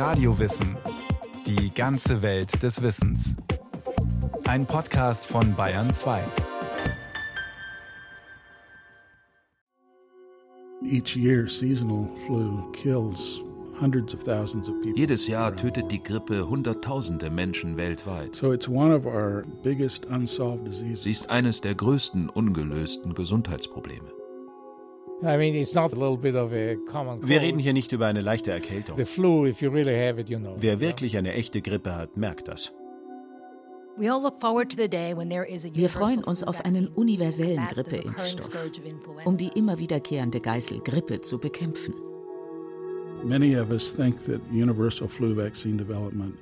Radiowissen. Die ganze Welt des Wissens. Ein Podcast von Bayern 2. Each year, seasonal flu kills hundreds of thousands of people. Jedes Jahr tötet die Grippe Hunderttausende Menschen weltweit. So it's one of our biggest unsolved diseases. Sie ist eines der größten ungelösten Gesundheitsprobleme. Wir reden hier nicht über eine leichte Erkältung. The flu, if you really have it, you know. Wer wirklich eine echte Grippe hat, merkt das. Wir freuen uns auf einen universellen Grippeimpfstoff, um die immer wiederkehrende Geißel Grippe zu bekämpfen.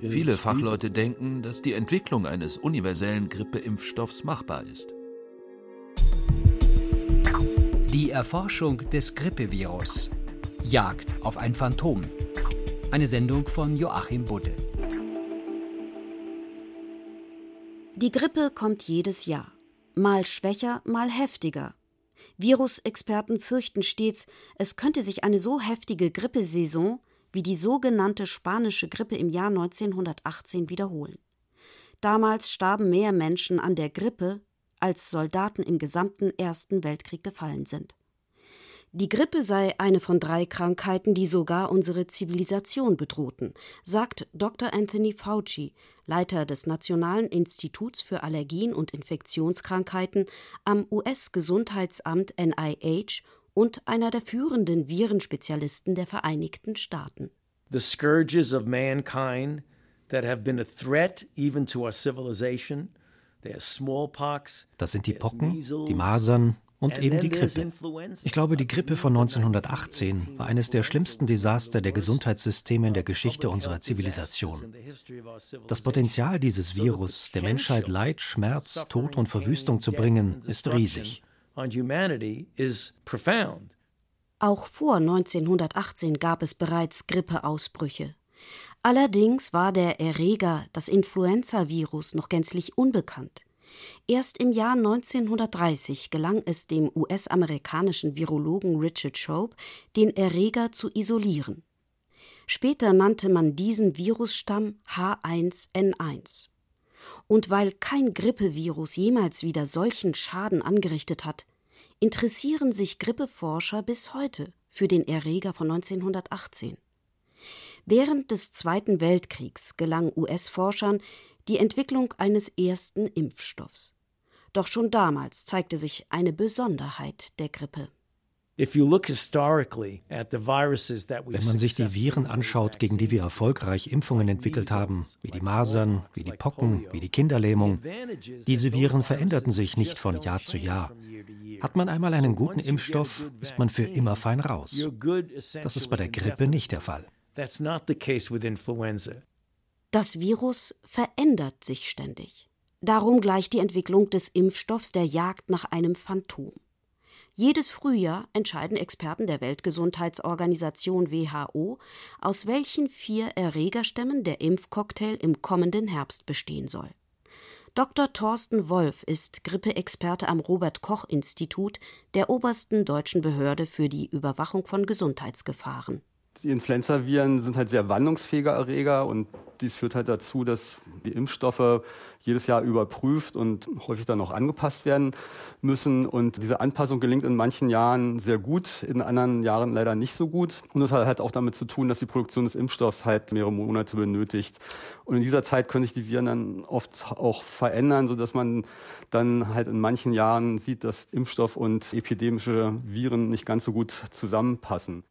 Viele. Fachleute denken, dass die Entwicklung eines universellen Grippeimpfstoffs machbar ist. Die Erforschung des Grippevirus. Jagd auf ein Phantom. Eine Sendung von Joachim Budde. Die Grippe kommt jedes Jahr. Mal schwächer, mal heftiger. Virusexperten fürchten stets, es könnte sich eine so heftige Grippesaison wie die sogenannte spanische Grippe im Jahr 1918 wiederholen. Damals starben mehr Menschen an der Grippe, als Soldaten im gesamten Ersten Weltkrieg gefallen sind. Die Grippe sei eine von drei Krankheiten, die sogar unsere Zivilisation bedrohten, sagt Dr. Anthony Fauci, Leiter des Nationalen Instituts für Allergien und Infektionskrankheiten am US-Gesundheitsamt NIH und einer der führenden Virenspezialisten der Vereinigten Staaten. the scourges of mankind that have been a threat even to our civilization. There's smallpox. Das sind die Pocken, measles, die Masern und eben die Grippe. Ich glaube, die Grippe von 1918 war eines der schlimmsten Desaster der Gesundheitssysteme in der Geschichte unserer Zivilisation. Das Potenzial dieses Virus, der Menschheit Leid, Schmerz, Tod und Verwüstung zu bringen, ist riesig. Auch vor 1918 gab es bereits Grippeausbrüche. Allerdings war der Erreger, das Influenzavirus, noch gänzlich unbekannt. Erst im Jahr 1930 gelang es dem US-amerikanischen Virologen Richard Shope, den Erreger zu isolieren. Später nannte man diesen Virusstamm H1N1. Und weil kein Grippevirus jemals wieder solchen Schaden angerichtet hat, interessieren sich Grippeforscher bis heute für den Erreger von 1918. Während des Zweiten Weltkriegs gelang US-Forschern die Entwicklung eines ersten Impfstoffs. Doch schon damals zeigte sich eine Besonderheit der Grippe. Wenn man sich die Viren anschaut, gegen die wir erfolgreich Impfungen entwickelt haben, wie die Masern, wie die Pocken, wie die Kinderlähmung, diese Viren veränderten sich nicht von Jahr zu Jahr. Hat man einmal einen guten Impfstoff, ist man für immer fein raus. Das ist bei der Grippe nicht der Fall. That's not the case with influenza. Das Virus verändert sich ständig. Darum gleicht die Entwicklung des Impfstoffs der Jagd nach einem Phantom. Jedes Frühjahr entscheiden Experten der Weltgesundheitsorganisation WHO, aus welchen vier Erregerstämmen der Impfcocktail im kommenden Herbst bestehen soll. Dr. Thorsten Wolf ist Grippeexperte am Robert Koch Institut, der obersten deutschen Behörde für die Überwachung von Gesundheitsgefahren. Die Influenzaviren sind halt sehr wandlungsfähige Erreger und dies führt halt dazu, dass die Impfstoffe jedes Jahr überprüft und häufig dann auch angepasst werden müssen. Und diese Anpassung gelingt in manchen Jahren sehr gut, in anderen Jahren leider nicht so gut. Und das hat halt auch damit zu tun, dass die Produktion des Impfstoffs halt mehrere Monate benötigt. Und in dieser Zeit können sich die Viren dann oft auch verändern, sodass man dann halt in manchen Jahren sieht, dass Impfstoff und epidemische Viren nicht ganz so gut zusammenpassen.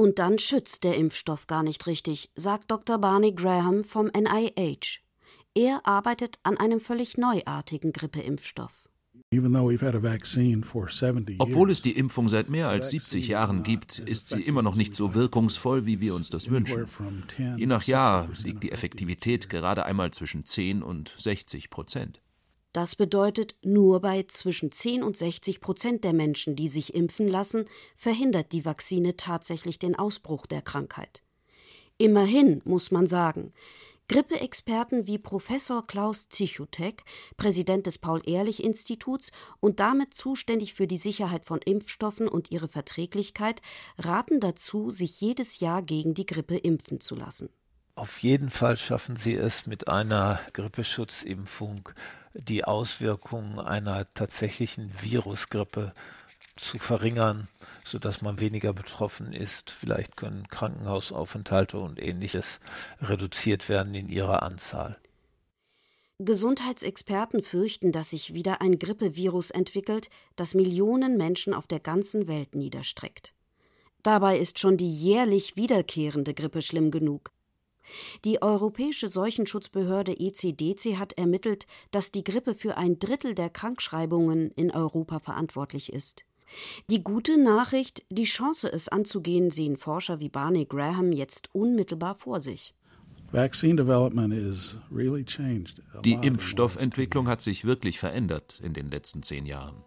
Und dann schützt der Impfstoff gar nicht richtig, sagt Dr. Barney Graham vom NIH. Er arbeitet an einem völlig neuartigen Grippeimpfstoff. Even though we've had a vaccine for 70 Obwohl es die Impfung seit mehr als 70 Jahren gibt, ist sie immer noch nicht so wirkungsvoll, wie wir uns das wünschen. Je nach Jahr liegt die Effektivität gerade einmal zwischen 10 und 60 Prozent. Das bedeutet, nur bei zwischen 10 und 60 Prozent der Menschen, die sich impfen lassen, verhindert die Vakzine tatsächlich den Ausbruch der Krankheit. Immerhin muss man sagen, Grippeexperten wie Professor Klaus Zichutek, Präsident des Paul-Ehrlich-Instituts und damit zuständig für die Sicherheit von Impfstoffen und ihre Verträglichkeit, raten dazu, sich jedes Jahr gegen die Grippe impfen zu lassen. Auf jeden Fall schaffen sie es mit einer Grippeschutzimpfung, die Auswirkungen einer tatsächlichen Virusgrippe zu verringern, sodass man weniger betroffen ist. Vielleicht können Krankenhausaufenthalte und ähnliches reduziert werden in ihrer Anzahl. Gesundheitsexperten fürchten, dass sich wieder ein Grippevirus entwickelt, das Millionen Menschen auf der ganzen Welt niederstreckt. Dabei ist schon die jährlich wiederkehrende Grippe schlimm genug. Die Europäische Seuchenschutzbehörde ECDC hat ermittelt, dass die Grippe für ein Drittel der Krankschreibungen in Europa verantwortlich ist. Die gute Nachricht, die Chance, es anzugehen, sehen Forscher wie Barney Graham jetzt unmittelbar vor sich. Die Impfstoffentwicklung hat sich wirklich verändert in den letzten zehn Jahren.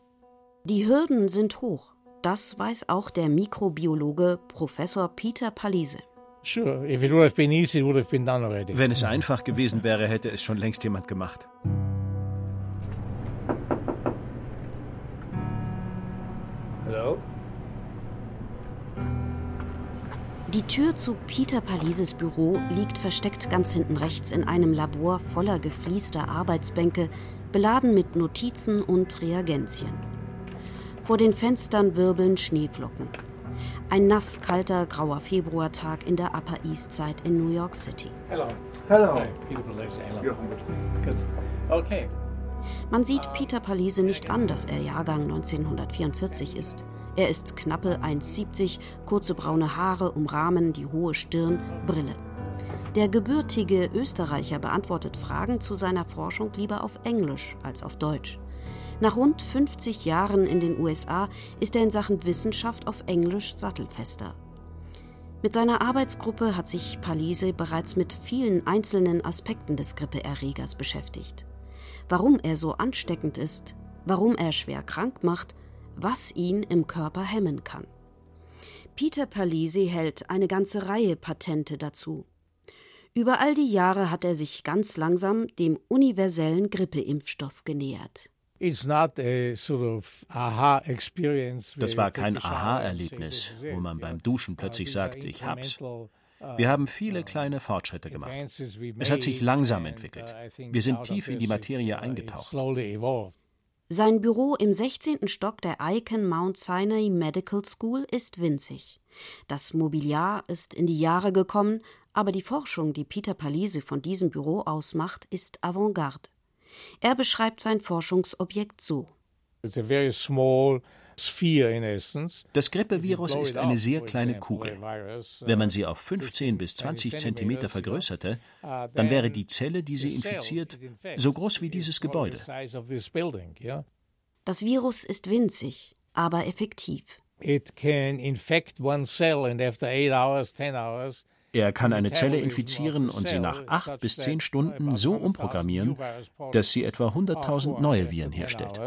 Die Hürden sind hoch. Das weiß auch der Mikrobiologe Professor Peter Palise. Wenn es einfach gewesen wäre, hätte es schon längst jemand gemacht. Hello? Die Tür zu Peter Palises Büro liegt versteckt ganz hinten rechts in einem Labor voller gefliester Arbeitsbänke, beladen mit Notizen und Reagenzien. Vor den Fenstern wirbeln Schneeflocken. Ein nasskalter, grauer Februartag in der Upper East Side in New York City. Hello. Hello. Hi, Peter Palise. Hello. Good. Okay. Man sieht Peter Palise nicht an, dass er Jahrgang 1944 ist. Er ist knappe 1,70, kurze braune Haare umrahmen die hohe Stirn, Brille. Der gebürtige Österreicher beantwortet Fragen zu seiner Forschung lieber auf Englisch als auf Deutsch. Nach rund 50 Jahren in den USA ist er in Sachen Wissenschaft auf Englisch sattelfester. Mit seiner Arbeitsgruppe hat sich Palise bereits mit vielen einzelnen Aspekten des Grippeerregers beschäftigt. Warum er so ansteckend ist, warum er schwer krank macht was ihn im Körper hemmen kann. Peter Palisi hält eine ganze Reihe Patente dazu. Über all die Jahre hat er sich ganz langsam dem universellen Grippeimpfstoff genähert. Das war kein Aha-Erlebnis, wo man beim Duschen plötzlich sagt, ich hab's. Wir haben viele kleine Fortschritte gemacht. Es hat sich langsam entwickelt. Wir sind tief in die Materie eingetaucht. Sein Büro im 16. Stock der Icon Mount Sinai Medical School ist winzig. Das Mobiliar ist in die Jahre gekommen, aber die Forschung, die Peter Palise von diesem Büro aus macht, ist Avantgarde. Er beschreibt sein Forschungsobjekt so. It's a very small das Grippevirus ist eine sehr kleine Kugel. Wenn man sie auf 15 bis 20 Zentimeter vergrößerte, dann wäre die Zelle, die sie infiziert, so groß wie dieses Gebäude. Das Virus ist winzig, aber effektiv. Er kann eine Zelle infizieren und sie nach acht bis zehn Stunden so umprogrammieren, dass sie etwa 100.000 neue Viren herstellt.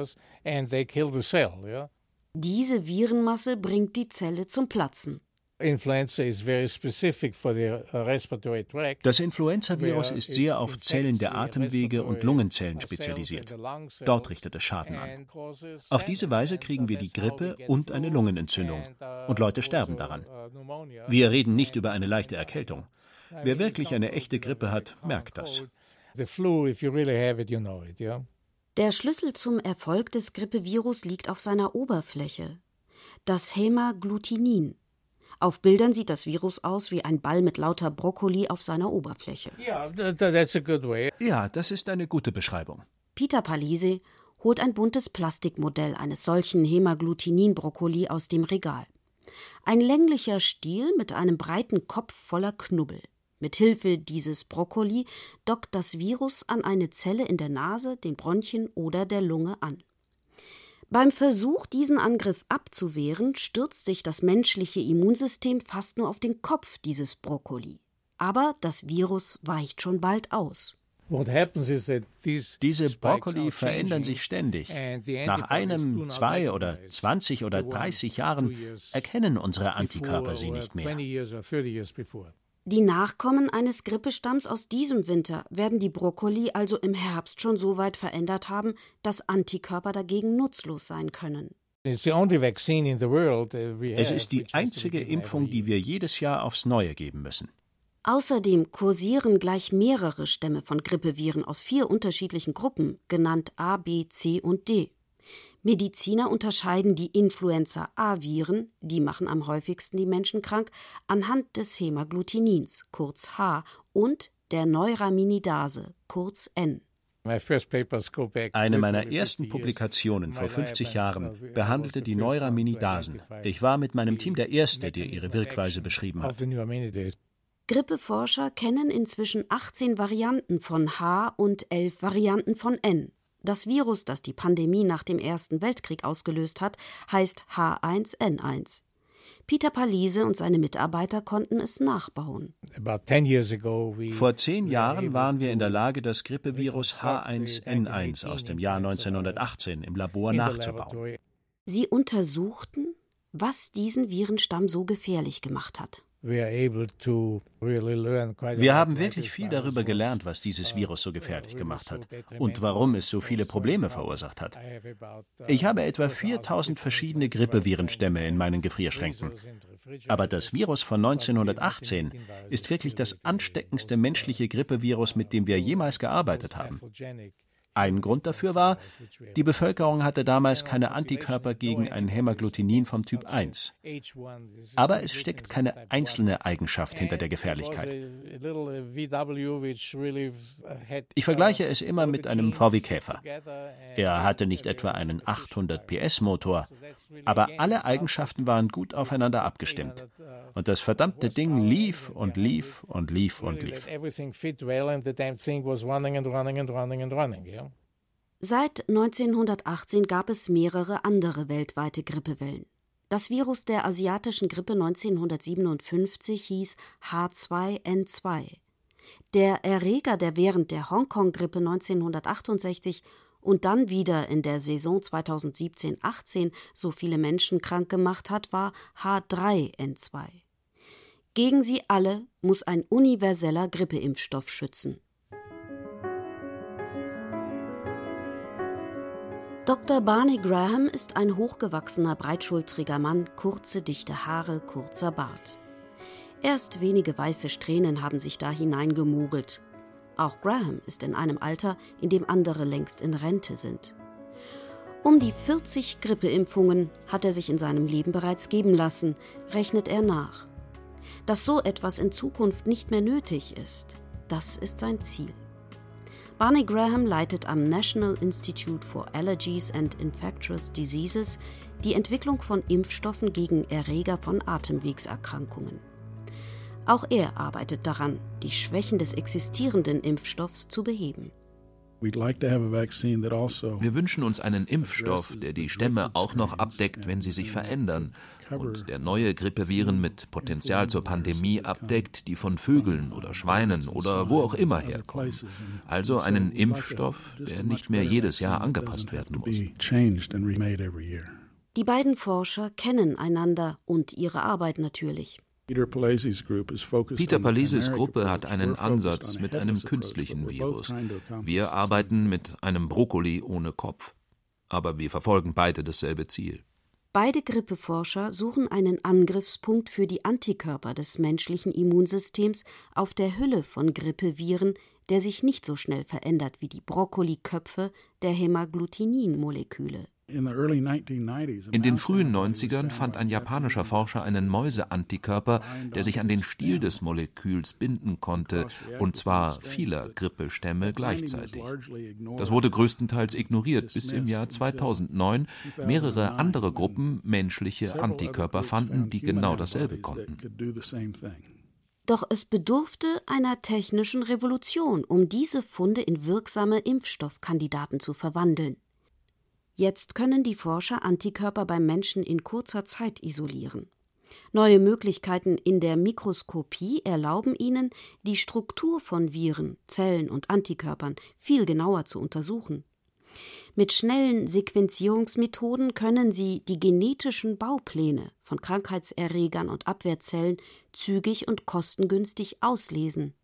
Diese Virenmasse bringt die Zelle zum Platzen. Uh, das Influenzavirus ist sehr auf Zellen der Atemwege und Lungenzellen spezialisiert. Dort richtet es Schaden an. Auf diese Weise kriegen wir die Grippe und eine Lungenentzündung. Uh, und Leute sterben also, daran. uh, Wir reden nicht über eine leichte Erkältung. Wer wirklich eine echte Grippe hat, merkt das. Der Schlüssel zum Erfolg des Grippevirus liegt auf seiner Oberfläche. Das Hämagglutinin. Auf Bildern sieht das Virus aus wie ein Ball mit lauter Brokkoli auf seiner Oberfläche. Ja, das ist eine gute Beschreibung. Peter Palise holt ein buntes Plastikmodell eines solchen Hämagglutinin-Brokkoli aus dem Regal. Ein länglicher Stiel mit einem breiten Kopf voller Knubbel. Mit Hilfe dieses Brokkoli dockt das Virus an eine Zelle in der Nase, den Bronchien oder der Lunge an. Beim Versuch, diesen Angriff abzuwehren, stürzt sich das menschliche Immunsystem fast nur auf den Kopf dieses Brokkoli. Aber das Virus weicht schon bald aus. Diese Brokkoli verändern sich ständig. Nach einem, zwei oder 20 oder 30 Jahren erkennen unsere Antikörper sie nicht mehr. Die Nachkommen eines Grippestamms aus diesem Winter werden die Brokkoli also im Herbst schon so weit verändert haben, dass Antikörper dagegen nutzlos sein können. Uh, es ist die einzige Impfung, die wir jedes Jahr aufs Neue geben müssen. Außerdem kursieren gleich mehrere Stämme von Grippeviren aus vier unterschiedlichen Gruppen, genannt A, B, C und D. Mediziner unterscheiden die Influenza-A-Viren, die machen am häufigsten die Menschen krank, anhand des Hämagglutinins, kurz H, und der Neuraminidase, kurz N. Eine meiner ersten Publikationen vor 50 Jahren behandelte die Neuraminidasen. Ich war mit meinem Team der Erste, der ihre Wirkweise beschrieben hat. Grippeforscher kennen inzwischen 18 Varianten von H und 11 Varianten von N. Das Virus, das die Pandemie nach dem Ersten Weltkrieg ausgelöst hat, heißt H1N1. Peter Palise und seine Mitarbeiter konnten es nachbauen. Vor zehn Jahren waren wir in der Lage, das Grippevirus H1N1 aus dem Jahr 1918 im Labor nachzubauen. Sie untersuchten, was diesen Virenstamm so gefährlich gemacht hat. Wir haben wirklich viel darüber gelernt, was dieses Virus so gefährlich gemacht hat und warum es so viele Probleme verursacht hat. Ich habe etwa 4000 verschiedene Grippevirenstämme in meinen Gefrierschränken. Aber das Virus von 1918 ist wirklich das ansteckendste menschliche Grippevirus, mit dem wir jemals gearbeitet haben. Ein Grund dafür war, die Bevölkerung hatte damals keine Antikörper gegen ein Hämagglutinin vom Typ 1. Aber es steckt keine einzelne Eigenschaft hinter der Gefährlichkeit. Ich vergleiche es immer mit einem VW Käfer. Er hatte nicht etwa einen 800 PS Motor, aber alle Eigenschaften waren gut aufeinander abgestimmt. Und das verdammte Ding lief und lief und lief und lief. Seit 1918 gab es mehrere andere weltweite Grippewellen. Das Virus der asiatischen Grippe 1957 hieß H2N2. Der Erreger, der während der Hongkong-Grippe 1968 und dann wieder in der Saison 2017-18 so viele Menschen krank gemacht hat, war H3N2. Gegen sie alle muss ein universeller Grippeimpfstoff schützen. Dr. Barney Graham ist ein hochgewachsener, breitschultriger Mann, kurze, dichte Haare, kurzer Bart. Erst wenige weiße Strähnen haben sich da hineingemogelt. Auch Graham ist in einem Alter, in dem andere längst in Rente sind. Um die 40 Grippeimpfungen hat er sich in seinem Leben bereits geben lassen, rechnet er nach. Dass so etwas in Zukunft nicht mehr nötig ist, das ist sein Ziel. Barney Graham leitet am National Institute for Allergies and Infectious Diseases die Entwicklung von Impfstoffen gegen Erreger von Atemwegserkrankungen. Auch er arbeitet daran, die Schwächen des existierenden Impfstoffs zu beheben. Also Wir wünschen uns einen Impfstoff, der die Stämme auch noch abdeckt, wenn sie sich verändern und der neue Grippeviren mit Potenzial zur Pandemie abdeckt, die von Vögeln oder Schweinen oder wo auch immer herkommen. Also einen Impfstoff, der nicht mehr jedes Jahr angepasst werden muss. Die beiden Forscher kennen einander und ihre Arbeit natürlich. Peter Paleses Gruppe hat einen Ansatz mit einem künstlichen Virus. Wir arbeiten mit einem Brokkoli ohne Kopf. Aber wir verfolgen beide dasselbe Ziel. Beide Grippeforscher suchen einen Angriffspunkt für die Antikörper des menschlichen Immunsystems auf der Hülle von Grippeviren, der sich nicht so schnell verändert wie die Brokkoliköpfe der Hämagglutinin-Moleküle. In den frühen 90ern fand ein japanischer Forscher einen Mäuseantikörper, der sich an den Stiel des Moleküls binden konnte, und zwar vieler Grippestämme gleichzeitig. Das wurde größtenteils ignoriert, bis im Jahr 2009 mehrere andere Gruppen menschliche Antikörper fanden, die genau dasselbe konnten. Doch es bedurfte einer technischen Revolution, um diese Funde in wirksame Impfstoffkandidaten zu verwandeln. Jetzt können die Forscher Antikörper beim Menschen in kurzer Zeit isolieren. Neue Möglichkeiten in der Mikroskopie erlauben ihnen, die Struktur von Viren, Zellen und Antikörpern viel genauer zu untersuchen. Mit schnellen Sequenzierungsmethoden können sie die genetischen Baupläne von Krankheitserregern und Abwehrzellen zügig und kostengünstig auslesen.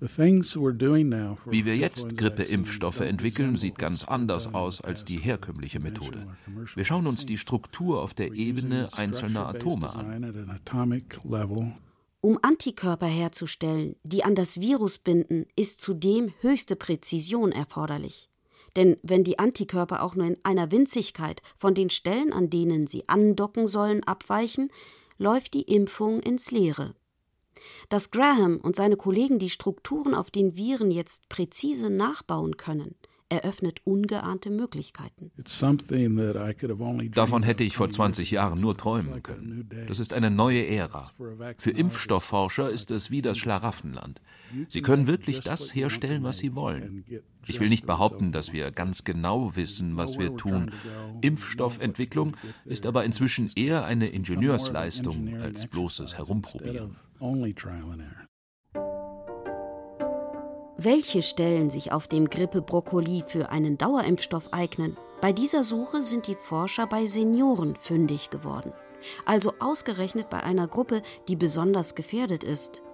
Wie wir jetzt Grippeimpfstoffe entwickeln, sieht ganz anders aus als die herkömmliche Methode. Wir schauen uns die Struktur auf der Ebene einzelner Atome an. Um Antikörper herzustellen, die an das Virus binden, ist zudem höchste Präzision erforderlich. Denn wenn die Antikörper auch nur in einer Winzigkeit von den Stellen, an denen sie andocken sollen, abweichen, läuft die Impfung ins Leere. Dass Graham und seine Kollegen die Strukturen auf den Viren jetzt präzise nachbauen können, eröffnet ungeahnte Möglichkeiten. Davon hätte ich vor 20 Jahren nur träumen können. Das ist eine neue Ära. Für Impfstoffforscher ist es wie das Schlaraffenland. Sie können wirklich das herstellen, was sie wollen. Ich will nicht behaupten, dass wir ganz genau wissen, was wir tun. Impfstoffentwicklung ist aber inzwischen eher eine Ingenieursleistung als bloßes Herumprobieren. Welche Stellen sich auf dem Grippe-Brokkoli für einen Dauerimpfstoff eignen, bei dieser Suche sind die Forscher bei Senioren fündig geworden. Also ausgerechnet bei einer Gruppe, die besonders gefährdet ist.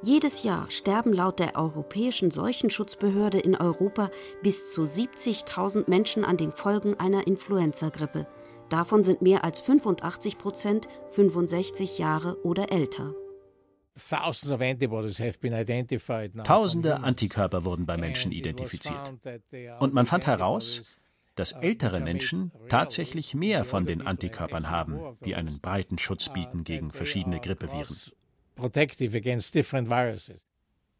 Jedes Jahr sterben laut der Europäischen Seuchenschutzbehörde in Europa bis zu 70.000 Menschen an den Folgen einer Influenza-Grippe. Davon sind mehr als 85 Prozent 65 Jahre oder älter. Tausende Antikörper wurden bei Menschen identifiziert. Und man fand heraus, dass ältere Menschen tatsächlich mehr von den Antikörpern haben, die einen breiten Schutz bieten gegen verschiedene Grippeviren.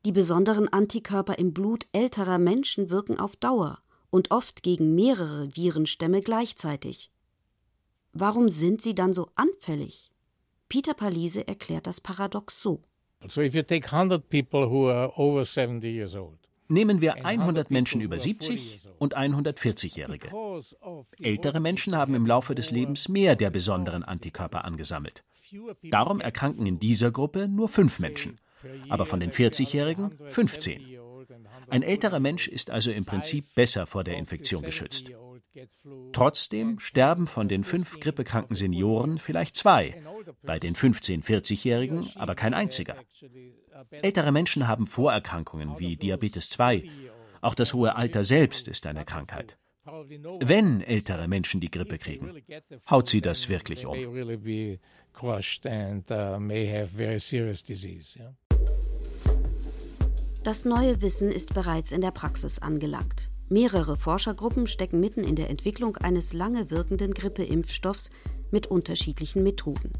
Die besonderen Antikörper im Blut älterer Menschen wirken auf Dauer und oft gegen mehrere Virenstämme gleichzeitig. Warum sind sie dann so anfällig? Peter Palise erklärt das Paradox so. Nehmen wir 100 Menschen über 70 und 140-Jährige. Ältere Menschen haben im Laufe des Lebens mehr der besonderen Antikörper angesammelt. Darum erkranken in dieser Gruppe nur fünf Menschen, aber von den 40-Jährigen 15. Ein älterer Mensch ist also im Prinzip besser vor der Infektion geschützt. Trotzdem sterben von den fünf grippekranken Senioren vielleicht zwei, bei den 15-, 40-Jährigen aber kein einziger. Ältere Menschen haben Vorerkrankungen wie Diabetes 2. Auch das hohe Alter selbst ist eine Krankheit. Wenn ältere Menschen die Grippe kriegen, haut sie das wirklich um. Das neue Wissen ist bereits in der Praxis angelangt. Mehrere Forschergruppen stecken mitten in der Entwicklung eines lange wirkenden Grippeimpfstoffs mit unterschiedlichen Methoden.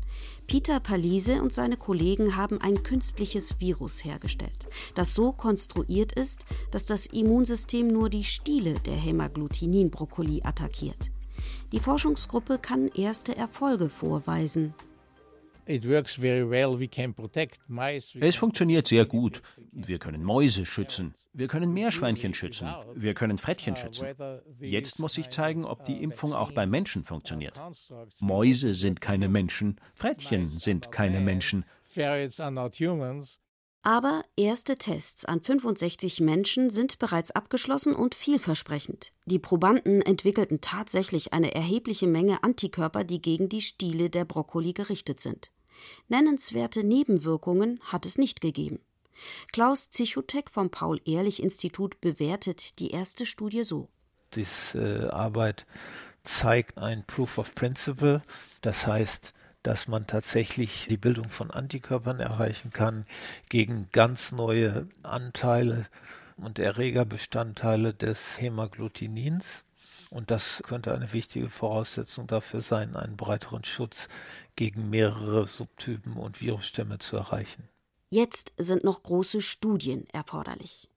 Peter Palise und seine Kollegen haben ein künstliches Virus hergestellt, das so konstruiert ist, dass das Immunsystem nur die Stiele der Hämagglutinin-Brokkoli attackiert. Die Forschungsgruppe kann erste Erfolge vorweisen. Es funktioniert sehr gut. Wir können Mäuse schützen. Wir können Meerschweinchen schützen. Wir können Frettchen schützen. Jetzt muss sich zeigen, ob die Impfung auch bei Menschen funktioniert. Mäuse sind keine Menschen. Frettchen sind keine Menschen. Aber erste Tests an 65 Menschen sind bereits abgeschlossen und vielversprechend. Die Probanden entwickelten tatsächlich eine erhebliche Menge Antikörper, die gegen die Stiele der Brokkoli gerichtet sind. Nennenswerte Nebenwirkungen hat es nicht gegeben. Klaus Zichotek vom Paul-Ehrlich-Institut bewertet die erste Studie so. Diese äh, Arbeit zeigt ein Proof of Principle, das heißt, dass man tatsächlich die Bildung von Antikörpern erreichen kann gegen ganz neue Anteile und Erregerbestandteile des Hämagglutinins. Und das könnte eine wichtige Voraussetzung dafür sein, einen breiteren Schutz gegen mehrere Subtypen und Virusstämme zu erreichen. Jetzt sind noch große Studien erforderlich.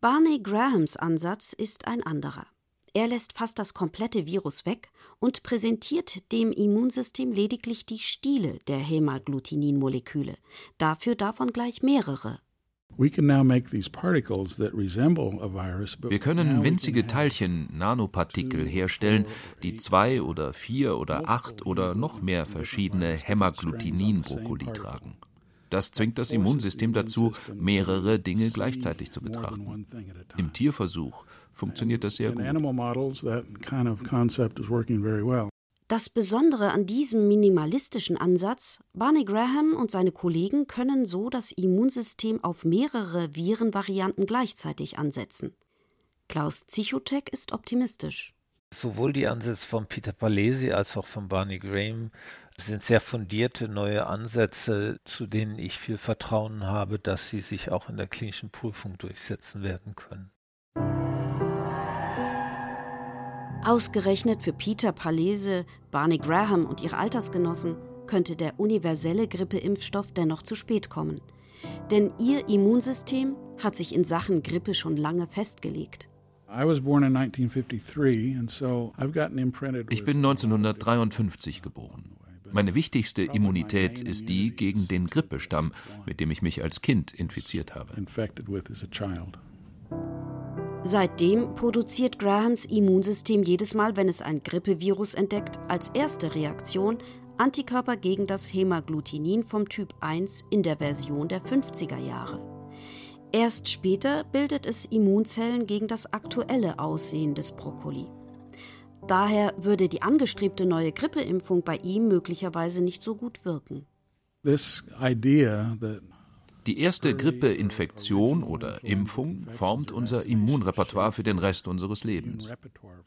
Barney Grahams Ansatz ist ein anderer. Er lässt fast das komplette Virus weg und präsentiert dem Immunsystem lediglich die Stiele der Hämagglutinin-Moleküle, dafür davon gleich mehrere wir können winzige Teilchen, Nanopartikel herstellen, die zwei oder vier oder acht oder noch mehr verschiedene Hämagglutinin-Brokkoli tragen. Das zwingt das Immunsystem dazu, mehrere Dinge gleichzeitig zu betrachten. Im Tierversuch funktioniert das sehr gut. Das Besondere an diesem minimalistischen Ansatz, Barney Graham und seine Kollegen können so das Immunsystem auf mehrere Virenvarianten gleichzeitig ansetzen. Klaus Zichotek ist optimistisch. Sowohl die Ansätze von Peter Palesi als auch von Barney Graham sind sehr fundierte neue Ansätze, zu denen ich viel Vertrauen habe, dass sie sich auch in der klinischen Prüfung durchsetzen werden können. Ausgerechnet für Peter Palese, Barney Graham und ihre Altersgenossen könnte der universelle Grippeimpfstoff dennoch zu spät kommen. Denn ihr Immunsystem hat sich in Sachen Grippe schon lange festgelegt. Ich bin 1953 geboren. Meine wichtigste Immunität ist die gegen den Grippestamm, mit dem ich mich als Kind infiziert habe. Seitdem produziert Grahams Immunsystem jedes Mal, wenn es ein Grippevirus entdeckt, als erste Reaktion Antikörper gegen das Hämagglutinin vom Typ 1 in der Version der 50er Jahre. Erst später bildet es Immunzellen gegen das aktuelle Aussehen des Brokkoli. Daher würde die angestrebte neue Grippeimpfung bei ihm möglicherweise nicht so gut wirken. Die erste Grippeinfektion oder Impfung formt unser Immunrepertoire für den Rest unseres Lebens.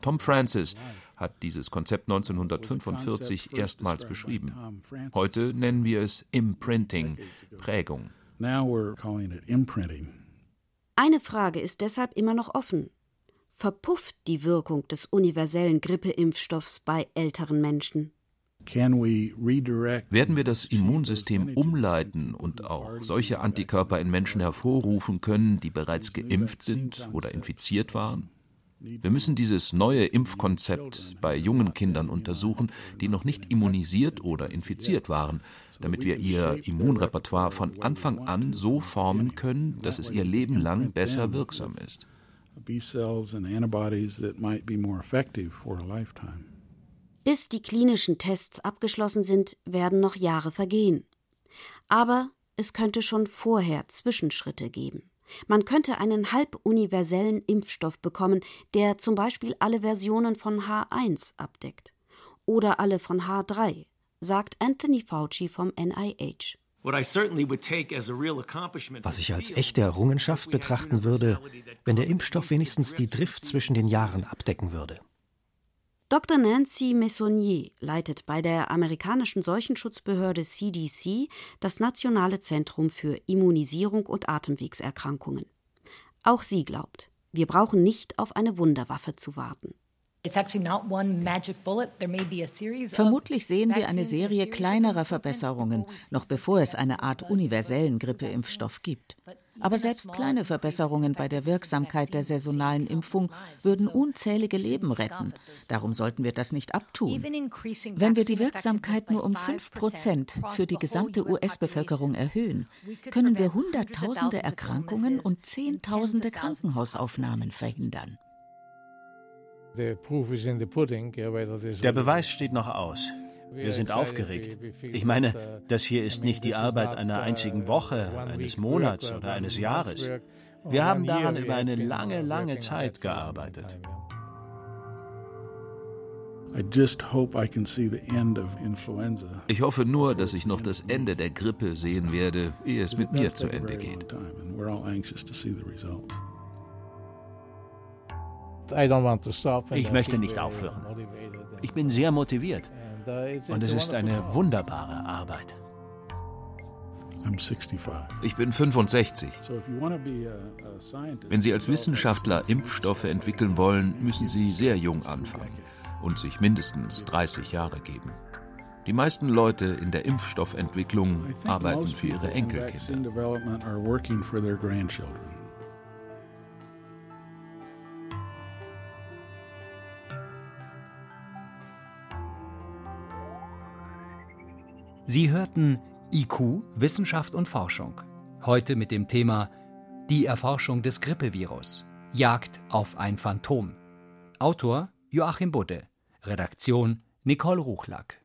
Tom Francis hat dieses Konzept 1945 erstmals beschrieben. Heute nennen wir es Imprinting, Prägung. Eine Frage ist deshalb immer noch offen verpufft die Wirkung des universellen Grippeimpfstoffs bei älteren Menschen. Werden wir das Immunsystem umleiten und auch solche Antikörper in Menschen hervorrufen können, die bereits geimpft sind oder infiziert waren? Wir müssen dieses neue Impfkonzept bei jungen Kindern untersuchen, die noch nicht immunisiert oder infiziert waren, damit wir ihr Immunrepertoire von Anfang an so formen können, dass es ihr Leben lang besser wirksam ist. B cells and antibodies that might be more effective for a lifetime. Bis die klinischen Tests abgeschlossen sind, werden noch Jahre vergehen. Aber es könnte schon vorher Zwischenschritte geben. Man könnte einen halbuniversellen Impfstoff bekommen, der zum Beispiel alle Versionen von H1 abdeckt. Oder alle von H3, sagt Anthony Fauci vom NIH. Was ich als echte Errungenschaft betrachten würde, wenn der Impfstoff wenigstens die Drift zwischen den Jahren abdecken würde. Dr. Nancy Messonnier leitet bei der amerikanischen Seuchenschutzbehörde CDC das Nationale Zentrum für Immunisierung und Atemwegserkrankungen. Auch sie glaubt, wir brauchen nicht auf eine Wunderwaffe zu warten. Vermutlich sehen wir eine Serie kleinerer Verbesserungen, noch bevor es eine Art universellen Grippeimpfstoff gibt. Aber selbst kleine Verbesserungen bei der Wirksamkeit der saisonalen Impfung würden unzählige Leben retten. Darum sollten wir das nicht abtun. Wenn wir die Wirksamkeit nur um 5 Prozent für die gesamte US-Bevölkerung erhöhen, können wir Hunderttausende Erkrankungen und Zehntausende Krankenhausaufnahmen verhindern. Der Beweis steht noch aus. Wir sind aufgeregt. Ich meine, das hier ist nicht die Arbeit einer einzigen Woche, eines Monats oder eines Jahres. Wir haben daran über eine lange, lange Zeit gearbeitet. Ich hoffe nur, dass ich noch das Ende der Grippe sehen werde, ehe es mit mir zu Ende geht. Ich möchte nicht aufhören. Ich bin sehr motiviert. Und es ist eine wunderbare Arbeit. Ich bin 65. Wenn Sie als Wissenschaftler Impfstoffe entwickeln wollen, müssen Sie sehr jung anfangen und sich mindestens 30 Jahre geben. Die meisten Leute in der Impfstoffentwicklung arbeiten für ihre Enkelkinder. Sie hörten IQ, Wissenschaft und Forschung. Heute mit dem Thema Die Erforschung des Grippevirus. Jagd auf ein Phantom. Autor Joachim Budde. Redaktion Nicole Ruchlack.